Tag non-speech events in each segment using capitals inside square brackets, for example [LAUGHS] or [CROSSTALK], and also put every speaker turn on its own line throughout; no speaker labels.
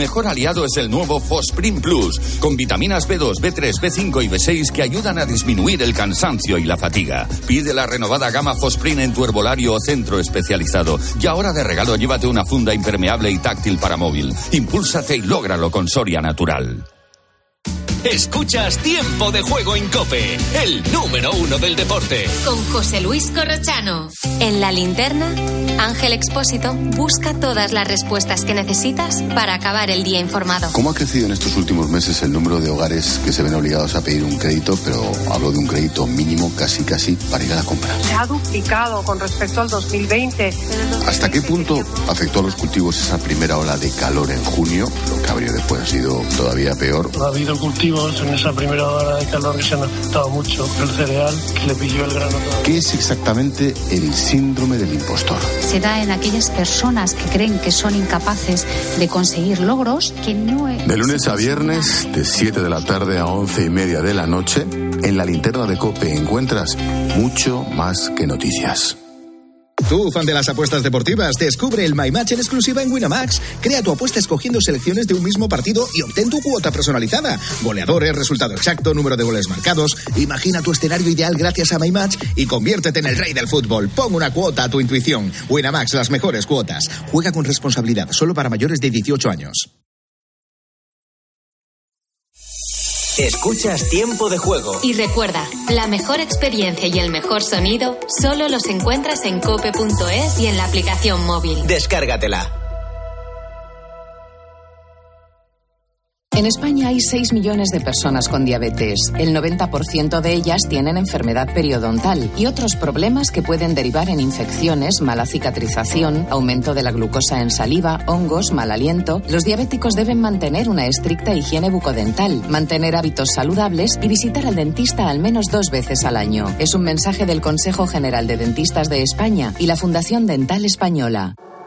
Mejor aliado es el nuevo Fosprin Plus, con vitaminas B2, B3, B5 y B6 que ayudan a disminuir el cansancio y la fatiga. Pide la renovada gama Fosprin en tu herbolario o centro especializado. Y ahora de regalo llévate una funda impermeable y táctil para móvil. Impúlsate y lógralo con Soria Natural.
Escuchas Tiempo de Juego en Cope, el número uno del deporte.
Con José Luis Corrochano. En la linterna, Ángel Expósito busca todas las respuestas que necesitas para acabar el día informado.
¿Cómo ha crecido en estos últimos meses el número de hogares que se ven obligados a pedir un crédito, pero hablo de un crédito mínimo casi casi para ir a la compra?
Se ha duplicado con respecto al 2020.
¿Hasta qué punto afectó a los cultivos esa primera ola de calor en junio? Lo que habría después ha sido todavía peor.
Ha habido cultivos en esa primera hora de calor que se han afectado mucho. El cereal que le pilló el grano.
¿Qué es exactamente el síndrome del impostor?
Se da en aquellas personas que creen que son incapaces de conseguir logros que no es.
De lunes a viernes, de 7 de la tarde a 11 y media de la noche, en la linterna de Cope encuentras mucho más que noticias.
Tú, fan de las apuestas deportivas, descubre el My Match en exclusiva en Winamax. Crea tu apuesta escogiendo selecciones de un mismo partido y obtén tu cuota personalizada. Goleadores, resultado exacto, número de goles marcados. Imagina tu escenario ideal gracias a My Match y conviértete en el rey del fútbol. Pon una cuota a tu intuición. Winamax, las mejores cuotas. Juega con responsabilidad, solo para mayores de 18 años.
Escuchas Tiempo de Juego.
Y recuerda, la mejor experiencia y el mejor sonido solo los encuentras en cope.es y en la aplicación móvil.
Descárgatela.
En España hay 6 millones de personas con diabetes. El 90% de ellas tienen enfermedad periodontal y otros problemas que pueden derivar en infecciones, mala cicatrización, aumento de la glucosa en saliva, hongos, mal aliento. Los diabéticos deben mantener una estricta higiene bucodental, mantener hábitos saludables y visitar al dentista al menos dos veces al año. Es un mensaje del Consejo General de Dentistas de España y la Fundación Dental Española.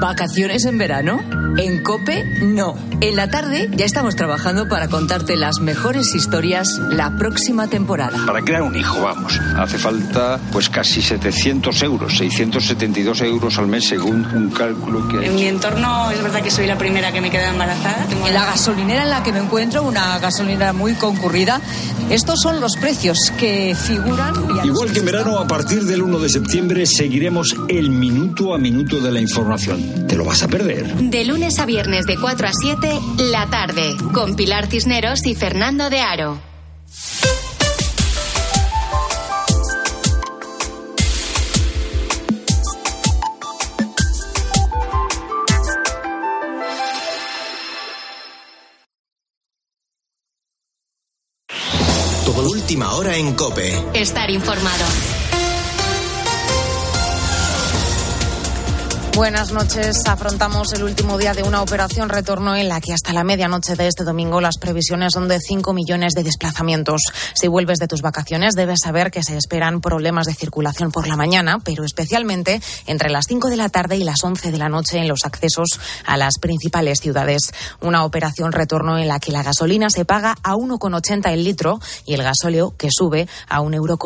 ¿Vacaciones en verano? En Cope, no. En la tarde ya estamos trabajando para contarte las mejores historias la próxima temporada.
Para crear un hijo, vamos, hace falta pues casi 700 euros, 672 euros al mes según un cálculo que...
En mi entorno es verdad que soy la primera que me queda embarazada.
En la gasolinera en la que me encuentro, una gasolinera muy concurrida, estos son los precios que figuran.
Igual que en verano, a partir del 1 de septiembre seguiremos el minuto a minuto de la información. Te lo vas a perder.
De lunes a viernes de 4 a 7, la tarde, con Pilar Cisneros y Fernando de Aro.
Todo última hora en Cope.
Estar informado.
Buenas noches. Afrontamos el último día de una operación retorno en la que hasta la medianoche de este domingo las previsiones son de 5 millones de desplazamientos. Si vuelves de tus vacaciones debes saber que se esperan problemas de circulación por la mañana, pero especialmente entre las 5 de la tarde y las 11 de la noche en los accesos a las principales ciudades. Una operación retorno en la que la gasolina se paga a 1,80 el litro y el gasóleo que sube a 1,90 euro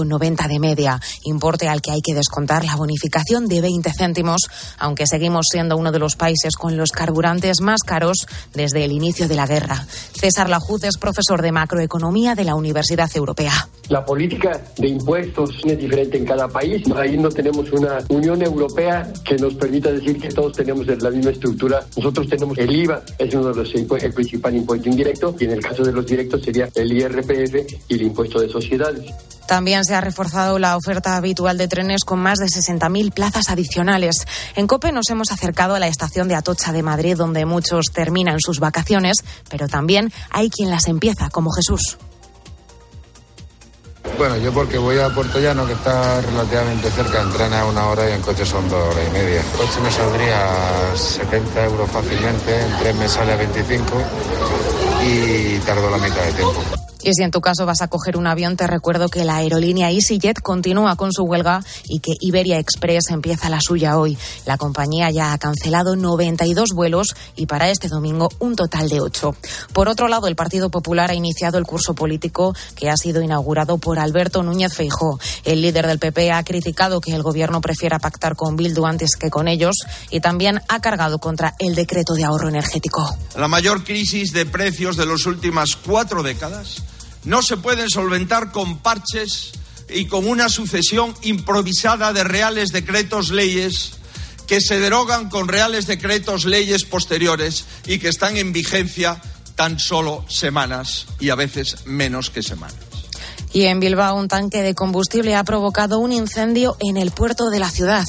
de media, importe al que hay que descontar la bonificación de 20 céntimos, aunque que seguimos siendo uno de los países con los carburantes más caros desde el inicio de la guerra. César Lajuz es profesor de macroeconomía de la Universidad Europea.
La política de impuestos es diferente en cada país. Ahí no tenemos una Unión Europea que nos permita decir que todos tenemos la misma estructura. Nosotros tenemos el IVA, es uno de los el principal impuesto indirecto, y en el caso de los directos sería el IRPF y el impuesto de sociedades.
También se ha reforzado la oferta habitual de trenes con más de 60.000 plazas adicionales. En COPE nos hemos acercado a la estación de Atocha de Madrid, donde muchos terminan sus vacaciones, pero también hay quien las empieza, como Jesús.
Bueno, yo porque voy a Puerto Llano, que está relativamente cerca, entrena una hora y en coche son dos horas y media. El coche me saldría 70 euros fácilmente, en tren me sale a 25 y tardo la mitad de tiempo.
Y si en tu caso vas a coger un avión, te recuerdo que la aerolínea EasyJet continúa con su huelga y que Iberia Express empieza la suya hoy. La compañía ya ha cancelado 92 vuelos y para este domingo un total de 8. Por otro lado, el Partido Popular ha iniciado el curso político que ha sido inaugurado por Alberto Núñez Feijó. El líder del PP ha criticado que el gobierno prefiera pactar con Bildu antes que con ellos y también ha cargado contra el decreto de ahorro energético.
La mayor crisis de precios de las últimas cuatro décadas no se pueden solventar con parches y con una sucesión improvisada de reales decretos leyes que se derogan con reales decretos leyes posteriores y que están en vigencia tan solo semanas y a veces menos que semanas.
Y en Bilbao un tanque de combustible ha provocado un incendio en el puerto de la ciudad.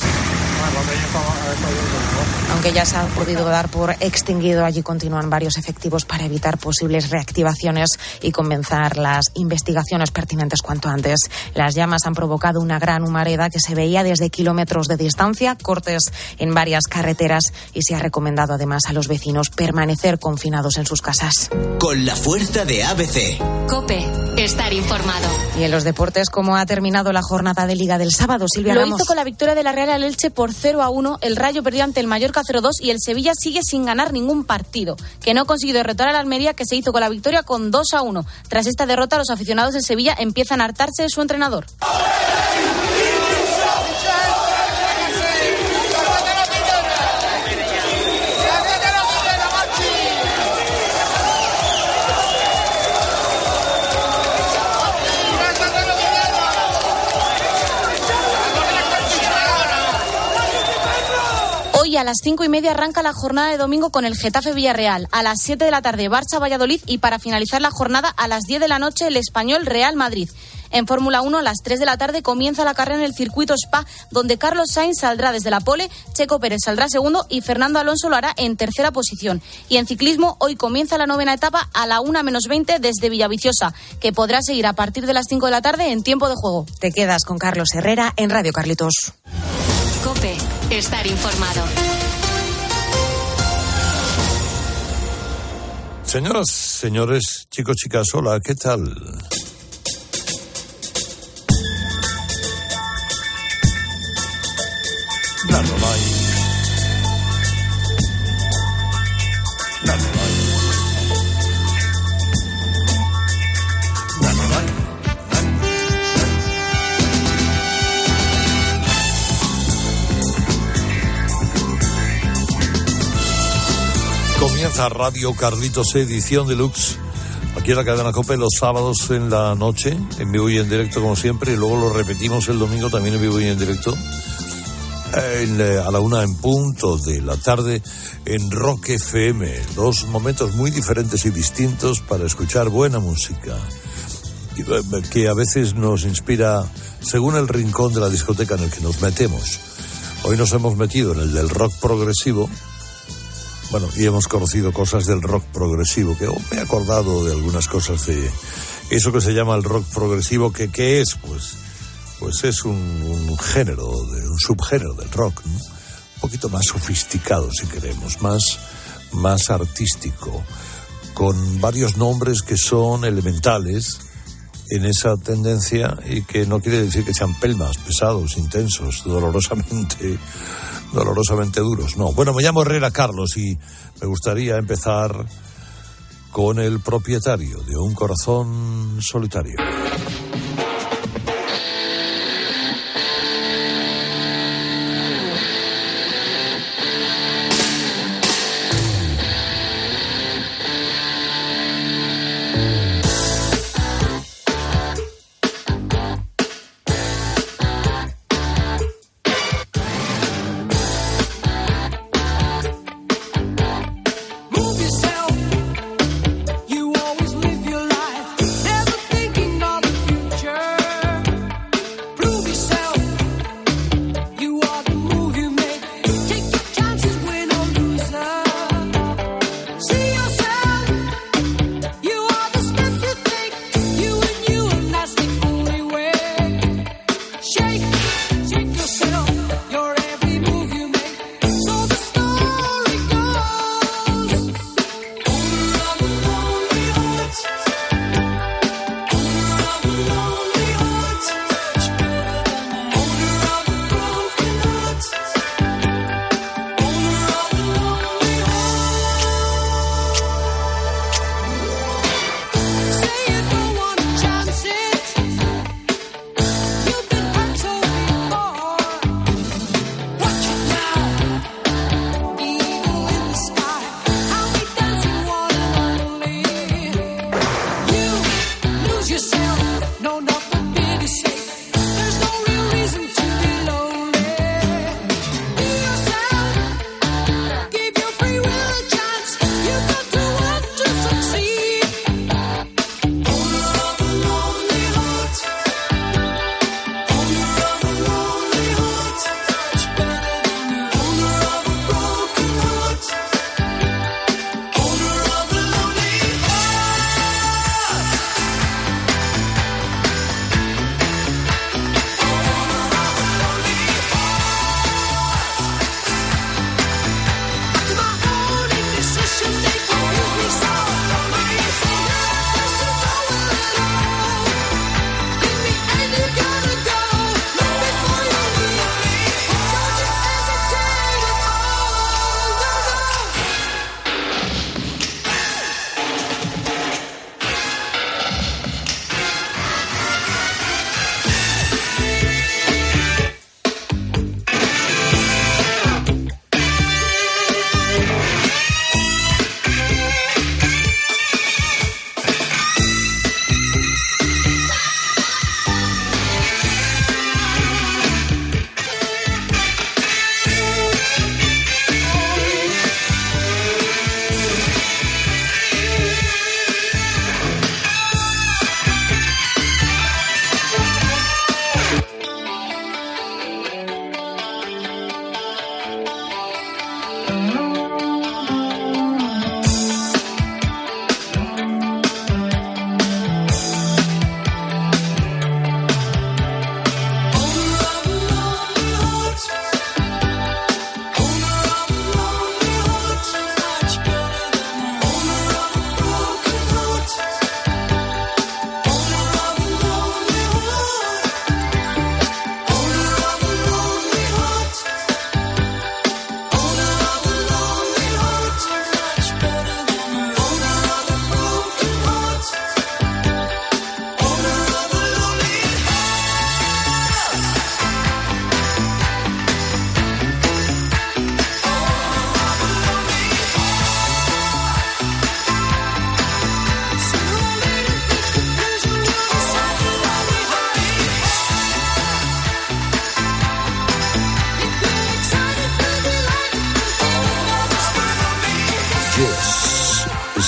Aunque ya se ha podido dar por extinguido, allí continúan varios efectivos para evitar posibles reactivaciones y comenzar las investigaciones pertinentes cuanto antes. Las llamas han provocado una gran humareda que se veía desde kilómetros de distancia, cortes en varias carreteras y se ha recomendado además a los vecinos permanecer confinados en sus casas.
Con la fuerza de ABC.
Cope, estar informado.
Y en los deportes, ¿cómo ha terminado la jornada de Liga del sábado, Silvia
Lo
Ramos?
hizo con la victoria de la Real al Elche por 0 a 1. El Rayo perdió ante el Mallorca 0-2 y el Sevilla sigue sin ganar ningún partido, que no ha conseguido derrotar al Almería, que se hizo con la victoria con 2 a 1. Tras esta derrota, los aficionados del Sevilla empiezan a hartarse de su entrenador. A las cinco y media arranca la jornada de domingo con el Getafe Villarreal. A las 7 de la tarde Barça Valladolid y para finalizar la jornada a las 10 de la noche el español Real Madrid. En Fórmula 1 a las 3 de la tarde comienza la carrera en el circuito Spa, donde Carlos Sainz saldrá desde la pole, Checo Pérez saldrá segundo y Fernando Alonso lo hará en tercera posición. Y en ciclismo hoy comienza la novena etapa a la 1 menos 20 desde Villaviciosa, que podrá seguir a partir de las 5 de la tarde en tiempo de juego.
Te quedas con Carlos Herrera en Radio Carlitos.
Cope, estar informado.
Señoras, señores, chicos, chicas, hola, ¿qué tal? Comienza Radio Carlitos edición deluxe. Aquí en la cadena Cope los sábados en la noche, en vivo y en directo como siempre, y luego lo repetimos el domingo también en vivo y en directo. En, eh, a la una en punto de la tarde en Rock FM. Dos momentos muy diferentes y distintos para escuchar buena música. y, eh, Que a veces nos inspira según el rincón de la discoteca en el que nos metemos. Hoy nos hemos metido en el del rock progresivo, bueno, y hemos conocido cosas del rock progresivo, que me he acordado de algunas cosas de eso que se llama el rock progresivo, que ¿qué es? Pues, pues es un, un género, de, un subgénero del rock, ¿no? un poquito más sofisticado, si queremos, más, más artístico, con varios nombres que son elementales en esa tendencia y que no quiere decir que sean pelmas, pesados, intensos, dolorosamente dolorosamente duros. No, bueno, me llamo Herrera Carlos y me gustaría empezar con el propietario de un corazón solitario.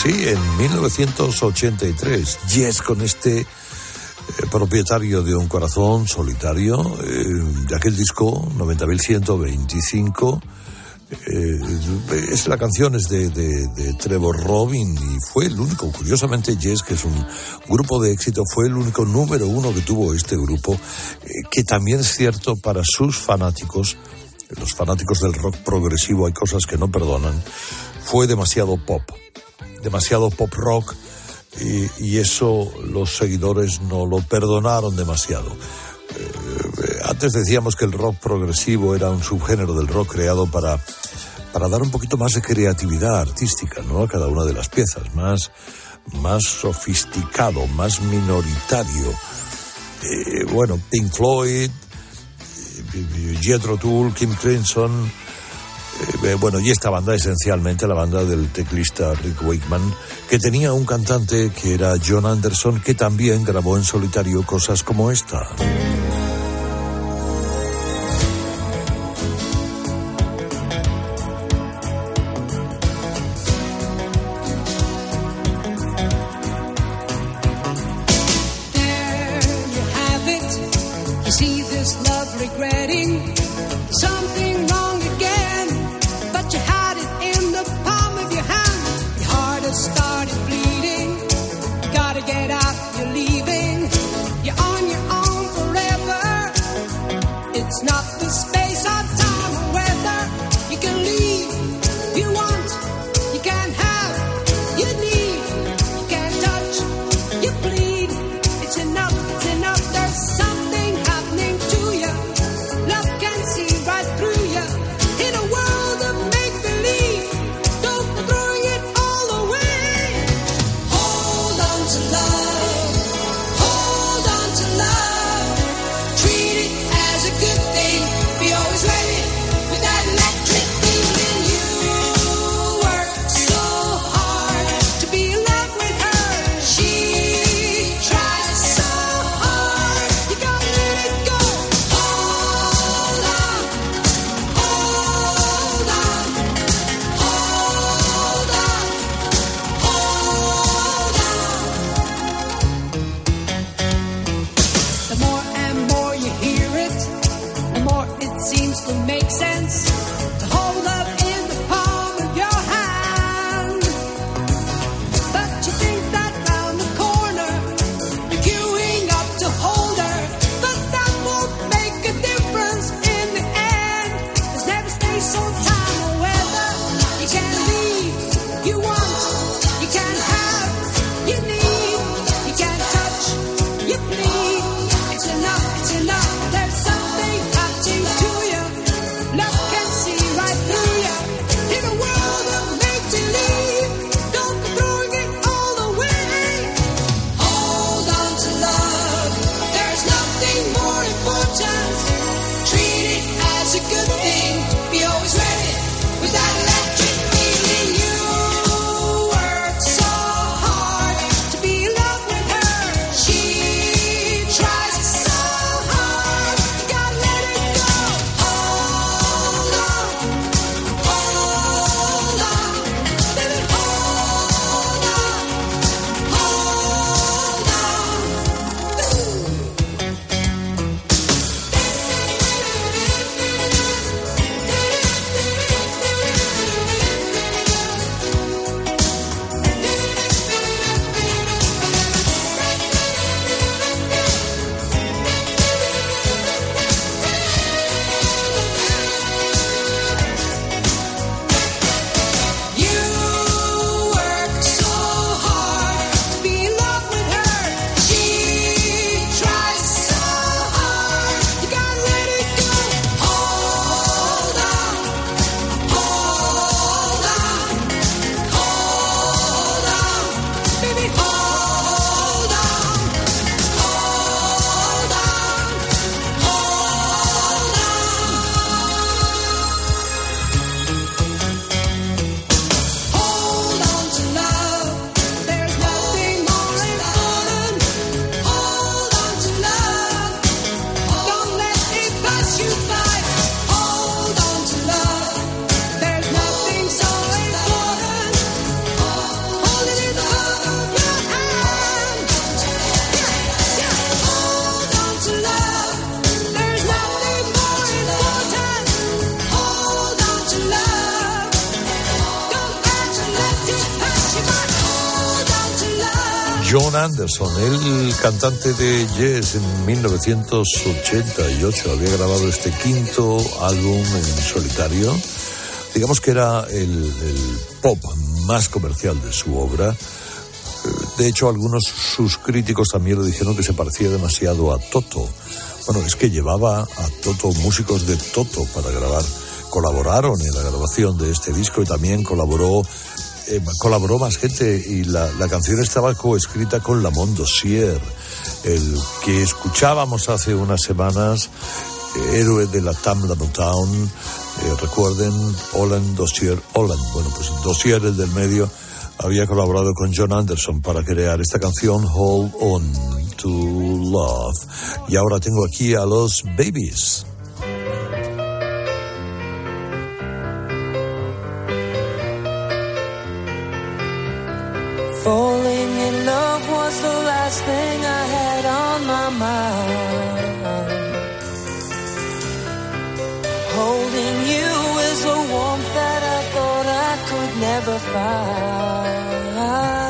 Sí, en 1983, Yes con este eh, propietario de un corazón solitario, eh, de aquel disco 90.125. Eh, es la canción es de, Trevor Robin y fue el único, curiosamente Yes, que es un grupo de éxito, fue el único número uno que tuvo este grupo, que también es cierto para sus fanáticos, los fanáticos del rock progresivo hay cosas que no perdonan, fue demasiado pop demasiado pop rock y, eso los seguidores no lo perdonaron demasiado. Eh, antes decíamos que el rock progresivo era un subgénero del rock creado para, para dar un poquito más de creatividad artística ¿no? a cada una de las piezas, más, más sofisticado, más minoritario. Eh, bueno, Pink Floyd, eh, Jethro Tull, Kim Crimson, eh, bueno, y esta banda esencialmente la banda del teclista Rick Wakeman, que tenía un cantante que era John Anderson, que también grabó en solitario cosas como esta. Anderson, el cantante de Yes en 1988, había grabado este quinto álbum en solitario. Digamos que era el, pop más comercial de su obra. De hecho, algunos sus críticos también le dijeron que se parecía demasiado a Toto. Bueno, es que llevaba a Toto, músicos de Toto para grabar. Colaboraron en la grabación de este disco y también colaboró eh, colaboró más gente y la, la canción estaba coescrita con Lamont Dossier, el que escuchábamos hace unas semanas, héroe de la Tamla Town. Eh, recuerden, Holland Dossier, Holland. Bueno, pues Dossier, el del medio, había colaborado con John Anderson para crear esta canción Hold On to Love. Y ahora tengo aquí a los Babies.
Last thing I had on my mind. Holding you is a warmth that I thought I could never find.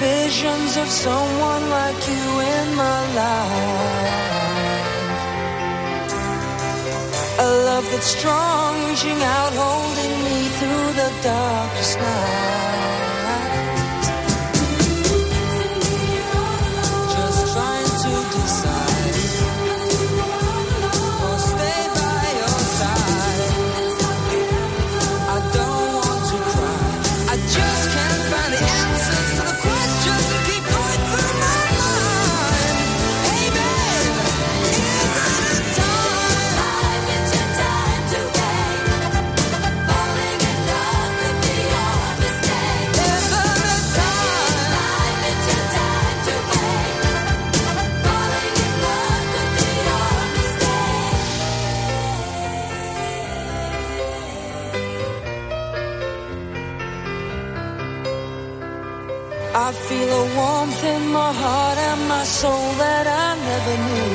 Visions of someone like you in my life. A love that's strong, reaching out, holding me through the darkest night. My heart and my soul that I never knew.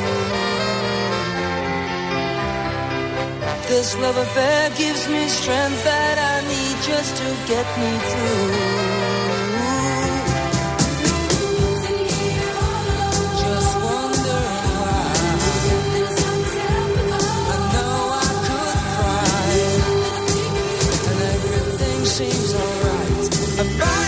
This love affair gives me strength that I need just to get me through. Just wondering why. I know I could cry, and everything seems alright.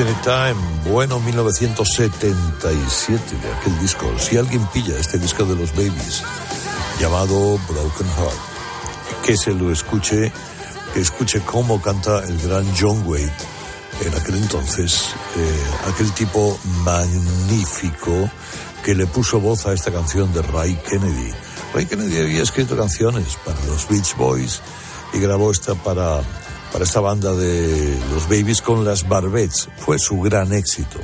Any Time, bueno 1977 de aquel disco. Si alguien pilla este disco de los Babies llamado Broken Heart, que se lo escuche, que escuche cómo canta el gran John Wade en aquel entonces, eh, aquel tipo magnífico que le puso voz a esta canción de Ray Kennedy. Ray Kennedy había escrito canciones para los Beach Boys y grabó esta para, para esta banda de los Babies con las Barbettes. Fue su gran éxito,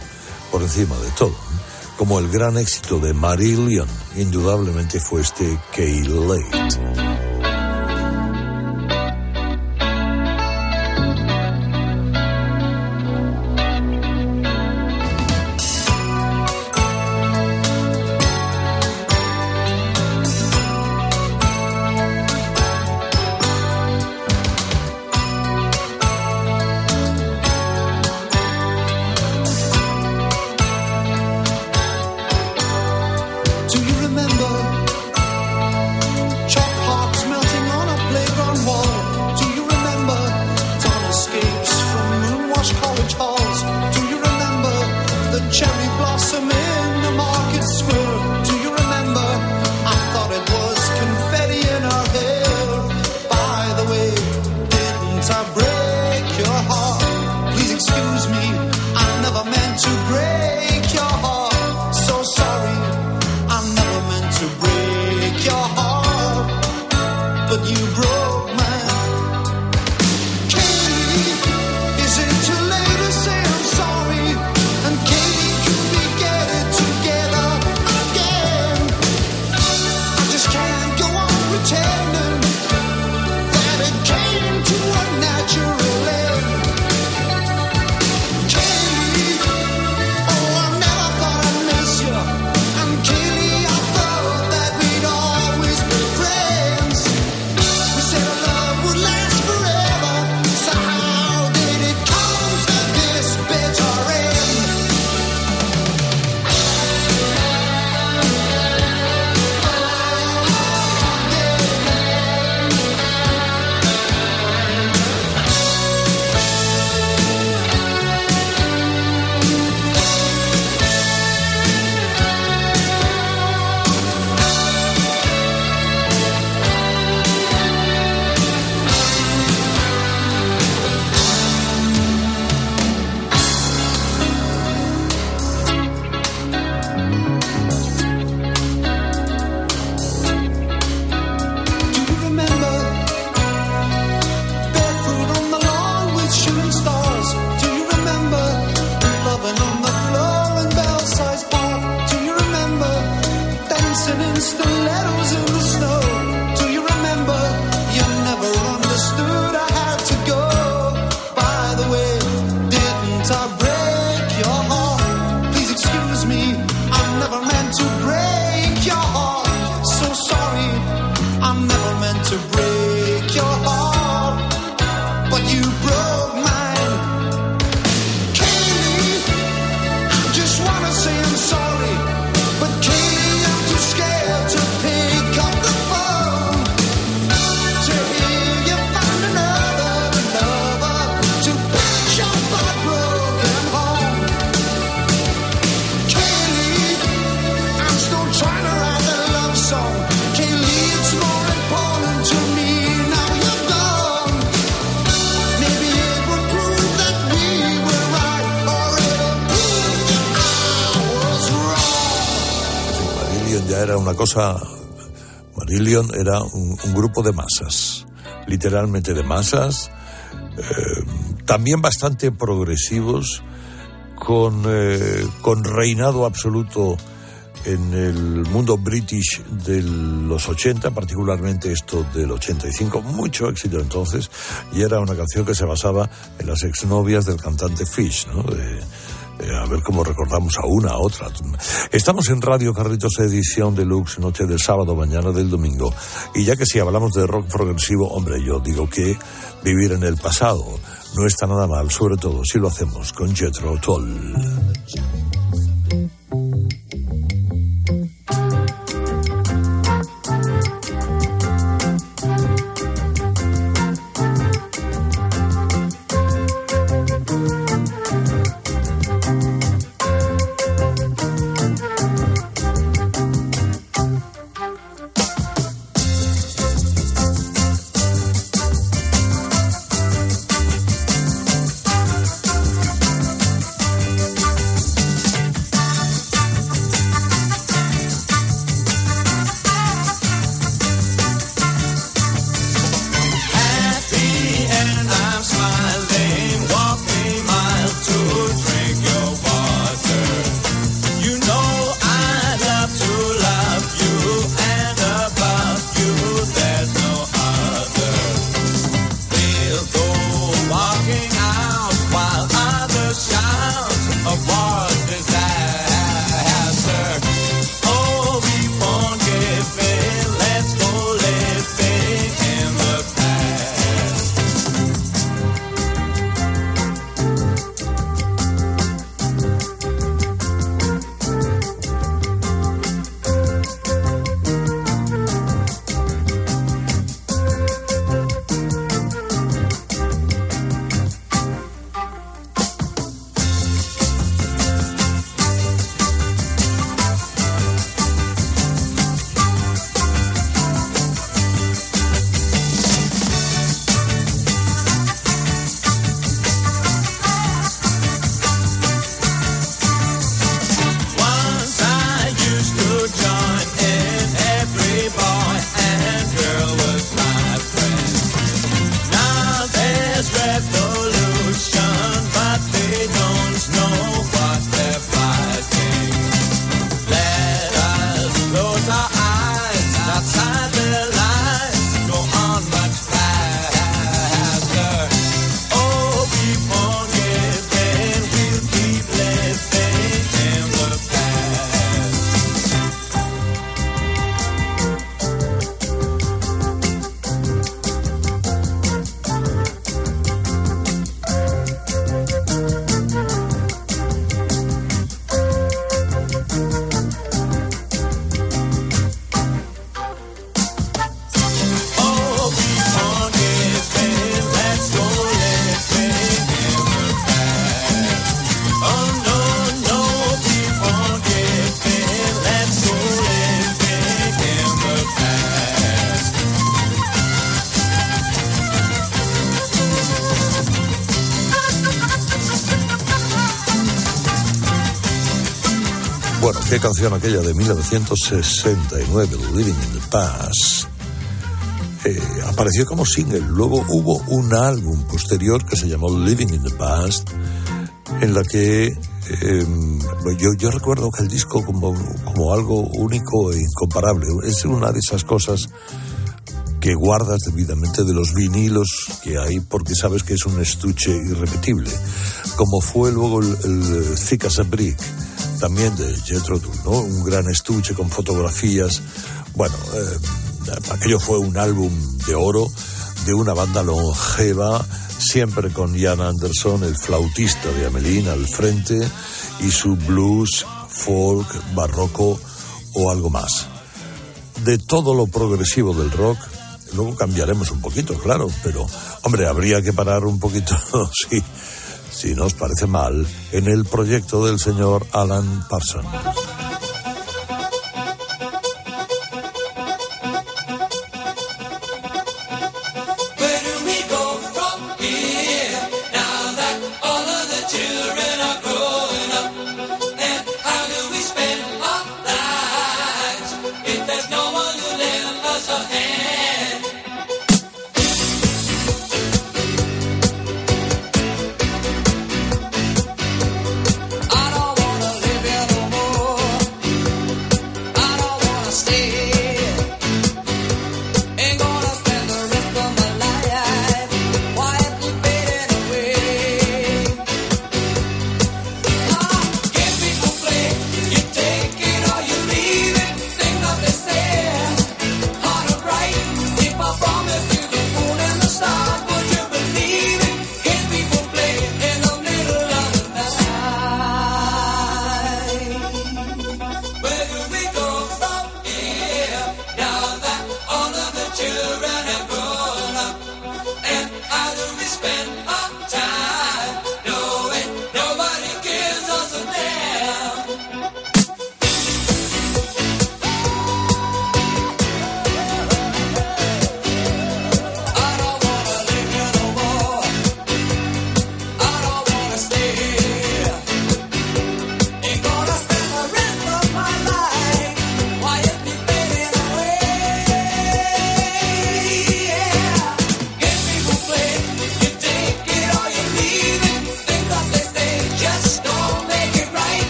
por encima de todo. ¿eh? Como el gran éxito de Marillion, indudablemente fue este Kay
una cosa, Marillion era un, grupo de masas, literalmente de masas, eh, también bastante progresivos, con, eh, con reinado absoluto en el mundo british de los 80, particularmente esto del 85, mucho éxito entonces, y era una canción que se basaba en las exnovias del cantante Fish, ¿no? Eh, a ver cómo recordamos a una, a otra. Estamos en Radio Carritos, edición deluxe, noche del sábado, mañana del domingo. Y ya que si hablamos de rock progresivo, hombre, yo digo que vivir en el pasado no está nada mal, sobre todo si lo hacemos con Jethro Toll. Qué canción aquella de 1969, Living in the Past. Eh, apareció como single. Luego hubo un álbum posterior que se llamó Living in the Past,
en la que em, yo, recuerdo que el disco como, algo único e incomparable. Es una de esas cosas que guardas debidamente de los vinilos que hay porque sabes que es un estuche irrepetible, como fue luego el, el Thick as a Brick también de Jethro Tull, ¿no? Un gran estuche con fotografías. Bueno, eh, aquello fue un álbum de oro de una banda longeva, siempre con Ian Anderson, el flautista de Amelín, al frente, y su blues, folk, barroco o algo más. De todo lo progresivo del rock, luego cambiaremos un poquito, claro, pero, hombre, habría que parar un poquito, [LAUGHS] sí, si no os parece mal, en el proyecto del señor Alan Parsons.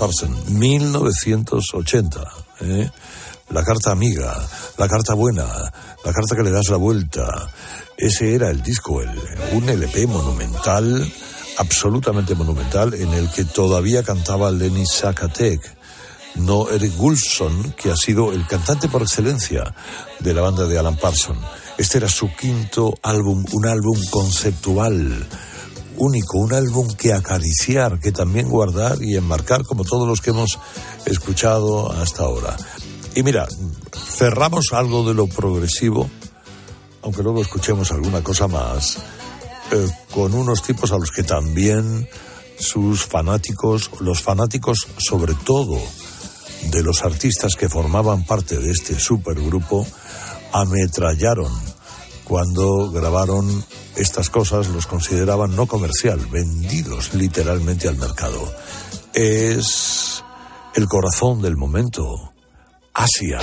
Alan Parsons, 1980. ¿eh? La carta amiga, la carta buena, la carta que le das la vuelta. Ese era el disco, un LP monumental, absolutamente monumental, en el que todavía cantaba Lenny Sakatek no Eric Gulson, que ha sido el cantante por excelencia de la banda de Alan Parsons. Este era su quinto álbum, un álbum conceptual, único, un álbum que acariciar, que también guardar y enmarcar como todos los que hemos escuchado hasta ahora. Y mira, cerramos algo de lo progresivo, aunque luego escuchemos alguna cosa más, eh, con unos tipos a los que también sus fanáticos, los fanáticos sobre todo de los artistas que formaban parte de este supergrupo, ametrallaron cuando grabaron estas cosas, los consideraban no comercial, vendidos literalmente al mercado. Es el corazón del momento, Asia.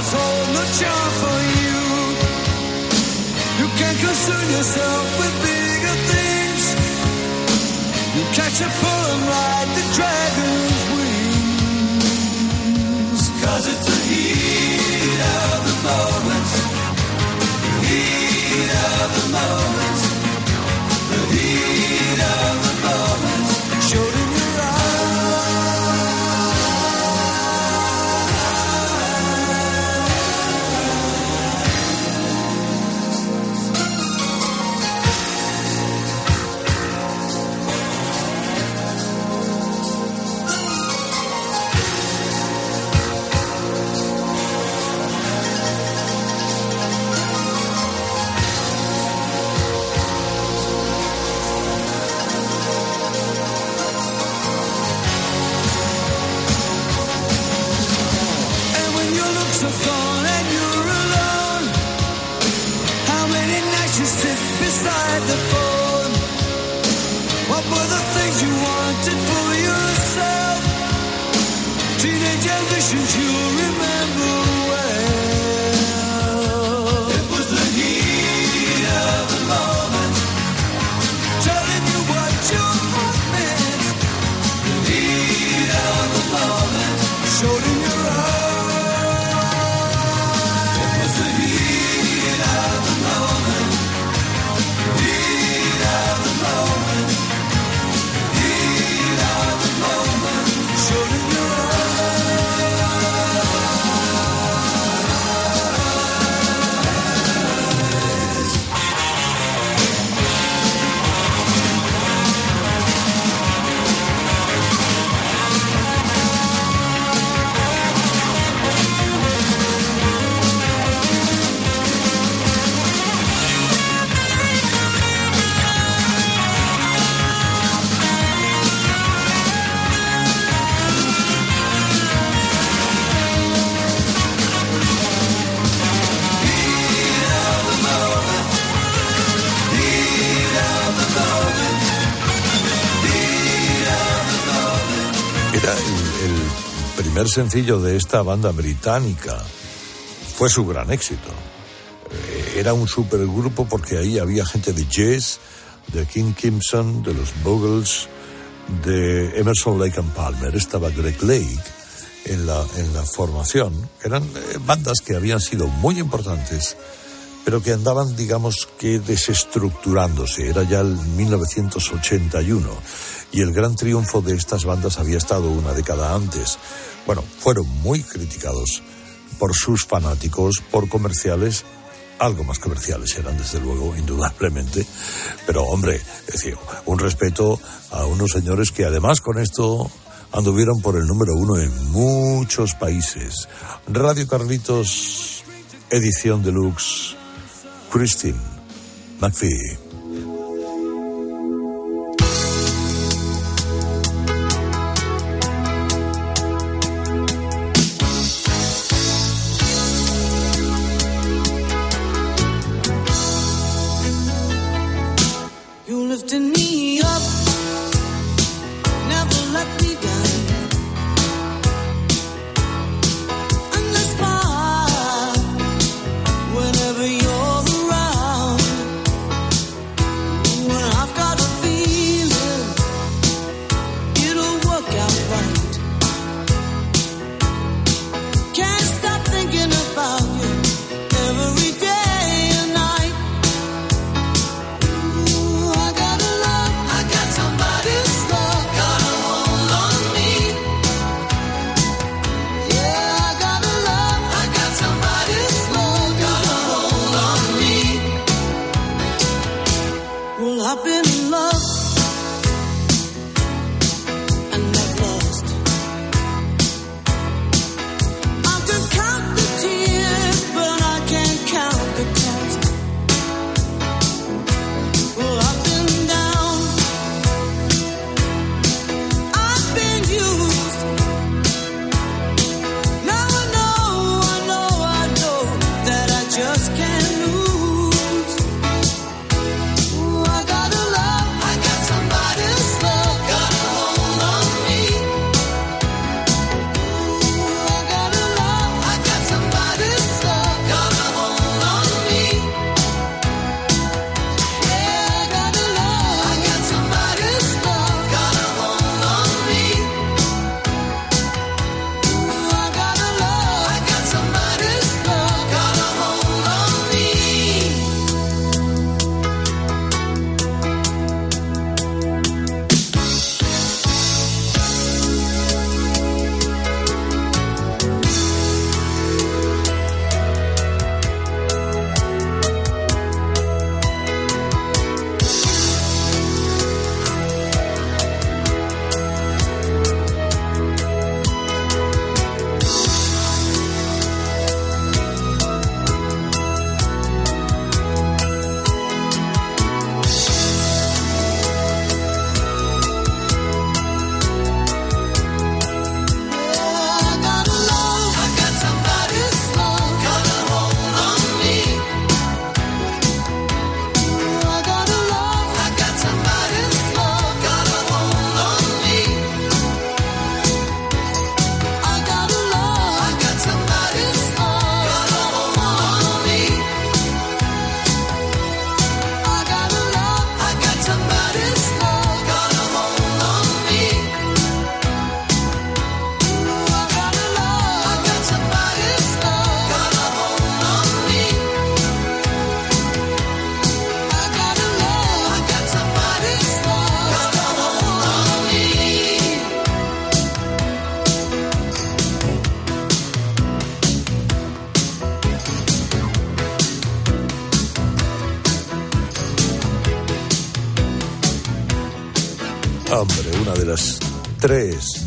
Disco hotspots hold no charm for you. You can't concern yourself with bigger things. You catch a pull and ride the dragon's
sencillo de esta banda británica. Fue su gran éxito. Eh, Era un supergrupo porque ahí había gente de Jazz, de King Crimson, de los Bogles, de Emerson Lake and Palmer. Estaba Greg Lake
en la, en la formación. Eran eh, bandas que habían sido muy importantes, pero que andaban, digamos, que desestructurándose. Era ya el 1981 y el gran triunfo de estas bandas había estado una década antes. Bueno, fueron muy criticados por sus fanáticos, por comerciales algo más comerciales eran, desde luego, indudablemente. Pero, hombre, es decir, un respeto a unos señores que además con esto anduvieron por el número uno en muchos países. Radio Carlitos, edición deluxe, Christine McPhee.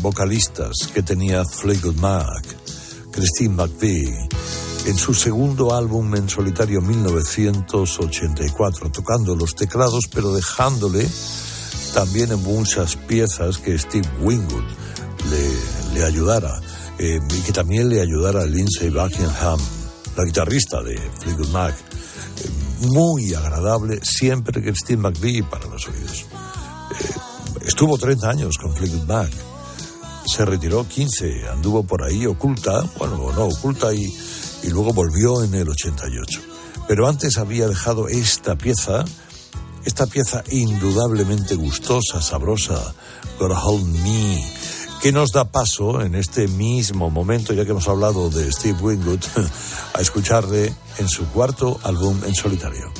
Vocalistas que tenía Fleetwood Mac, Christine McVie, en su segundo álbum en solitario 1984, tocando los teclados, pero dejándole también en muchas piezas que Steve Wingwood le, ayudara, eh, y que también le ayudara a Lindsay Buckingham, la guitarrista de Fleetwood Mac. Eh, muy agradable, siempre Christine McVie para los oídos. Estuvo 30 años con Fleetwood Mac. Se retiró 15, anduvo por ahí oculta, bueno, no oculta y, y luego volvió en el 88. Pero antes había dejado esta pieza, esta pieza indudablemente gustosa, sabrosa, Gotta Hold Me,
que nos da paso en este mismo momento, ya que hemos hablado de Steve Winwood, [LAUGHS] a escucharle en su cuarto álbum en solitario.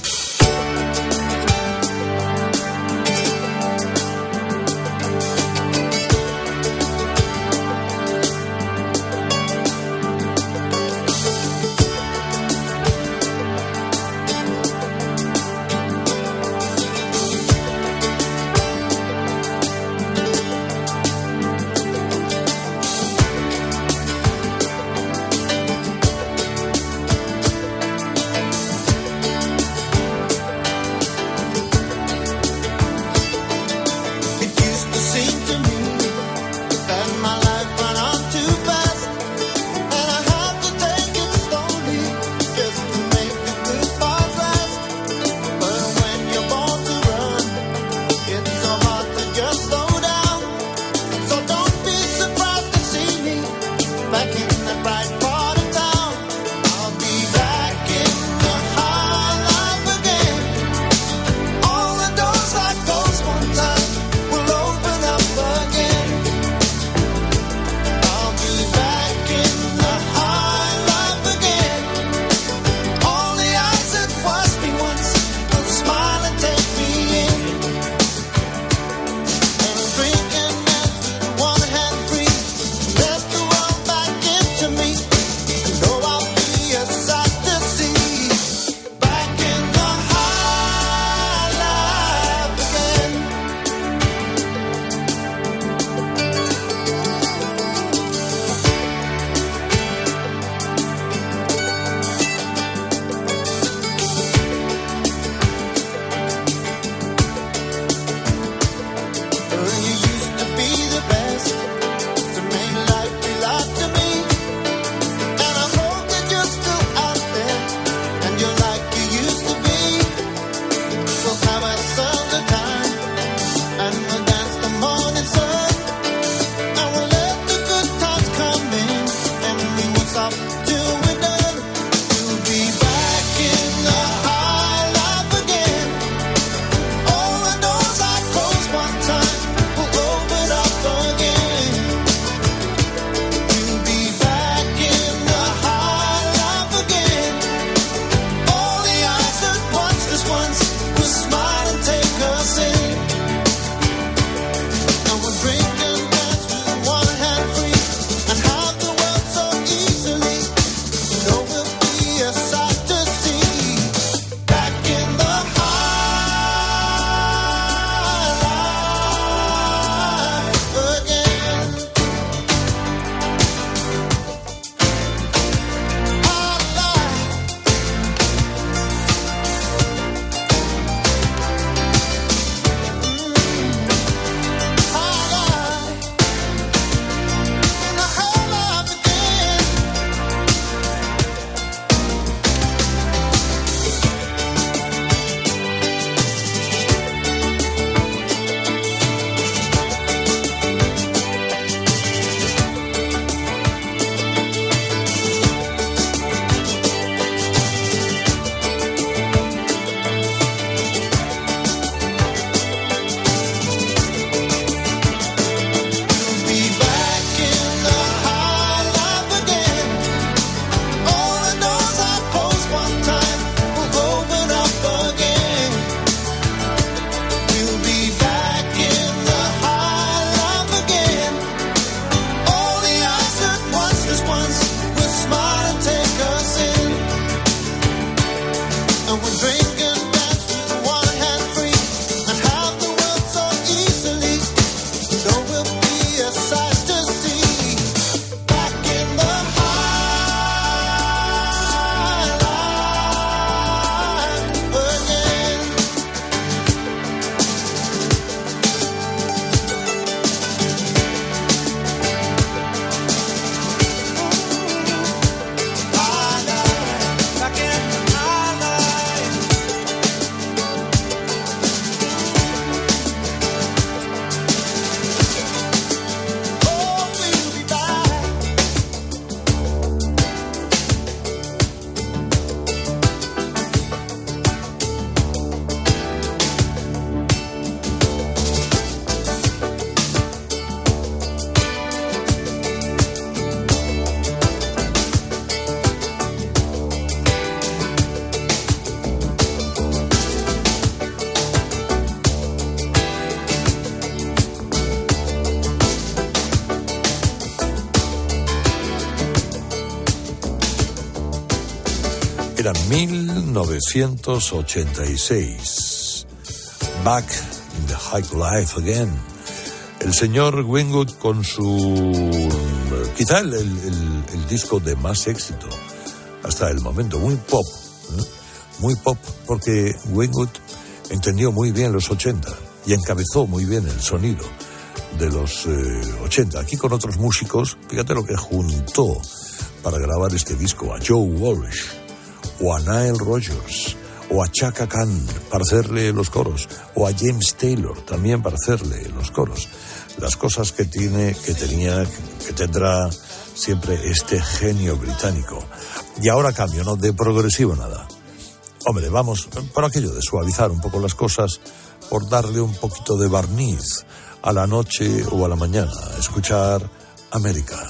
Era 1986. Back in the High Life Again. El señor Wingwood con su... quizá el, disco de más éxito hasta el momento, muy pop. ¿eh? Muy pop porque Wingwood entendió muy bien los 80 y encabezó muy bien el sonido de los eh, 80. Aquí con otros músicos, fíjate lo que juntó para grabar este disco a Joe Walsh o a Nile Rodgers o a Chaka Khan para hacerle los coros o a James Taylor también para hacerle los coros. Las cosas que tiene, que tenía, que tendrá siempre este genio británico. Y ahora cambio, ¿no? De progresivo nada. Hombre, vamos, por aquello de suavizar un poco las cosas, por darle un poquito de barniz a la noche o a la mañana, escuchar América.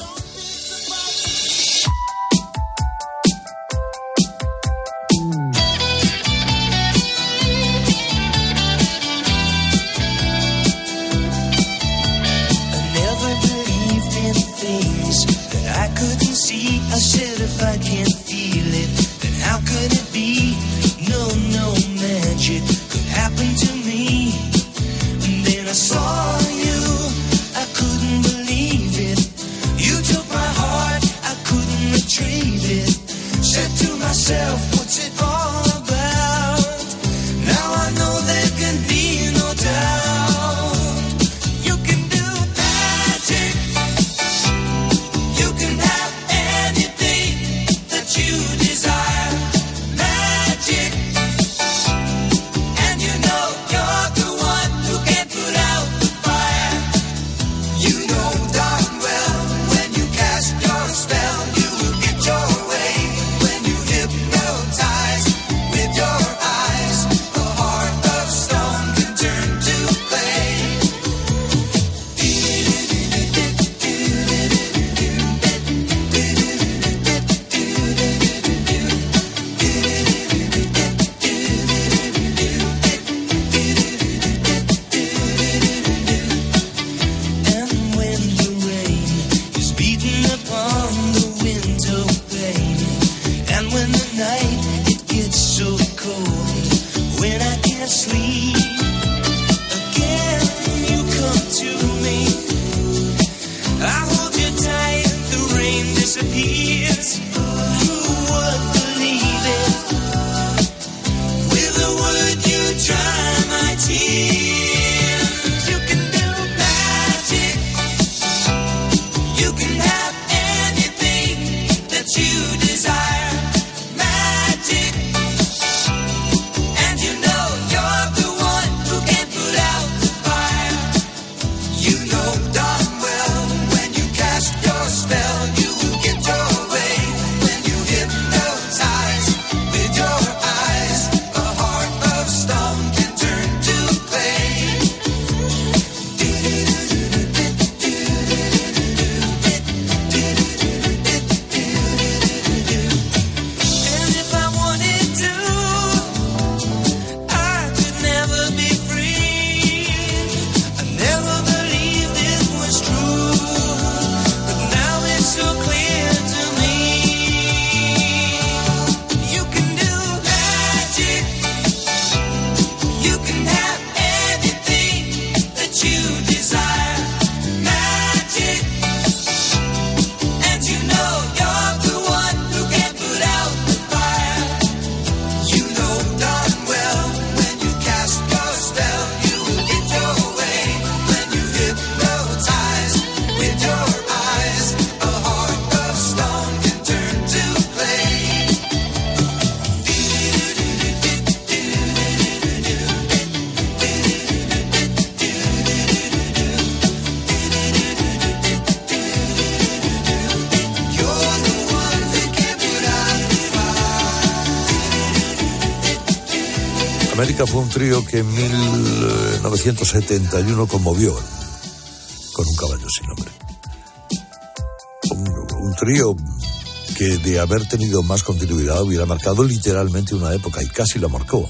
Trío que en 1971 conmovió con un caballo sin nombre. Un, trío que de haber tenido más continuidad hubiera marcado literalmente una época y casi la marcó.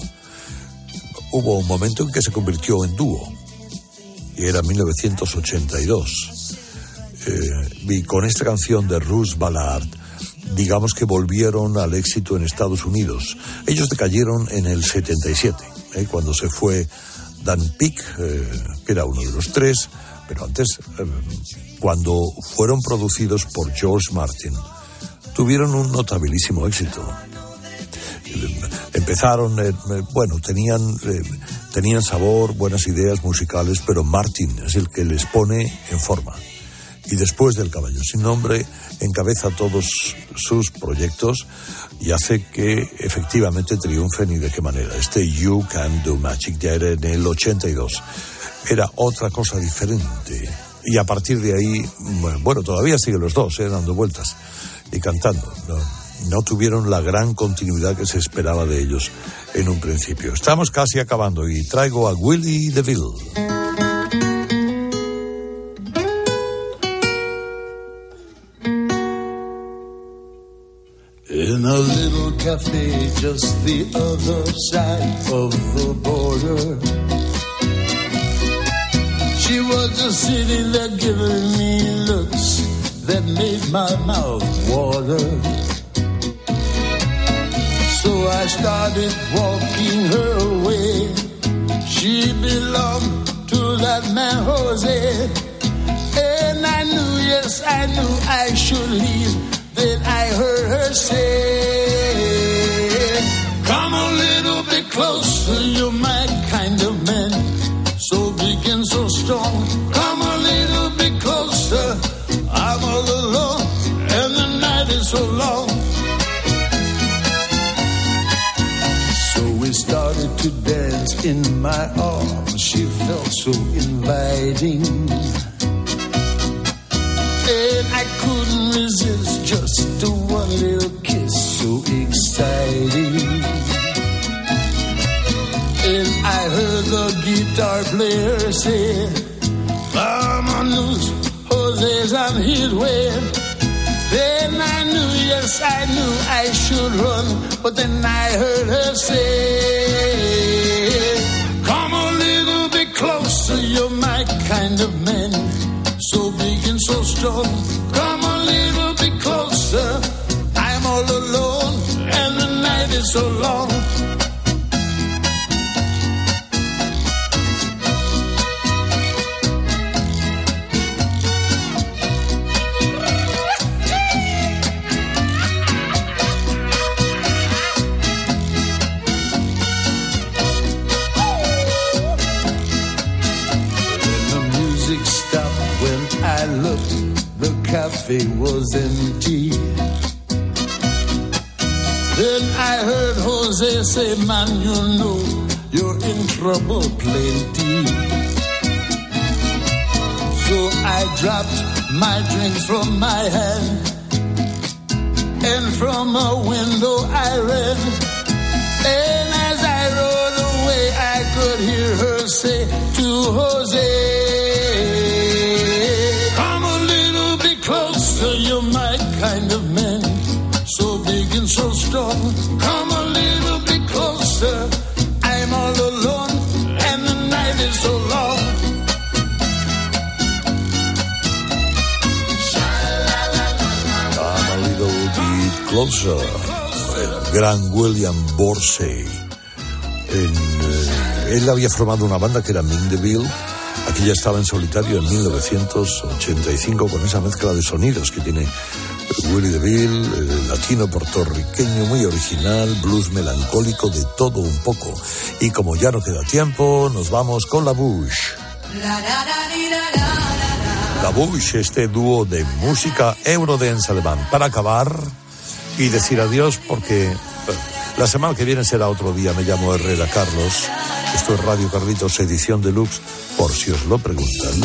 Hubo un momento en que se convirtió en dúo y era 1982. Eh, y con esta canción de Ruth Ballard
digamos que volvieron al éxito en Estados Unidos. Ellos decayeron en el 77, ¿eh? cuando se fue Dan Peek, eh, que era uno de los tres, pero antes, eh, cuando fueron producidos por George Martin, tuvieron un notabilísimo éxito. Empezaron, bueno, tenían, tenían sabor, buenas ideas musicales, pero Martin es el que les pone en forma. Y después del Caballo Sin Nombre, encabeza todos sus proyectos y hace que efectivamente triunfen y de qué manera. Este You Can Do Magic ya era en el 82. Era otra cosa diferente. Y a partir de ahí, bueno, todavía siguen los dos, eh, dando vueltas y cantando. No, no tuvieron la gran continuidad que se esperaba de ellos en un principio. Estamos casi acabando y traigo a Willie DeVille.
Cafe just the other side of the border. She was a city that giving me looks that made my mouth water. So I started walking her way. She belonged to that man Jose. And I knew, yes, I knew I should leave. Then I heard her say, Come a little bit closer, you're my kind of man. So big and so strong. Come a little bit closer. I'm all alone, and the night is so long. So we started to dance in my arms. She felt so inviting. And I couldn't resist guitar player on Vámonos, Jose's on his way. Then I knew, yes, I knew I should run, but then I heard her say, Come a little bit closer, you're my kind of man, so big and so strong. Come a little bit closer, I'm all alone, and the night is so long. Cafe was empty. Then I heard Jose say, Man, you know you're in trouble plenty. So I dropped my drink from my hand, and from a window I ran. And as I rode away, I could hear her say to Jose, so big and so strong. Come a little bit closer.
El gran William Borsey. Eh, él había formado una banda que era Ming DeVille. Aquí ya estaba en solitario en 1985 con esa mezcla de sonidos que tiene Willie DeVille, eh, latino puertorriqueño muy original, blues melancólico, de todo un poco. Y como ya no queda tiempo, nos vamos con la Bush. La Bush, este dúo de música eurodance alemán. Para acabar y decir adiós porque la semana que viene será otro día. Me llamo Herrera Carlos. Esto es Radio Carlitos, edición deluxe, por si os lo preguntan.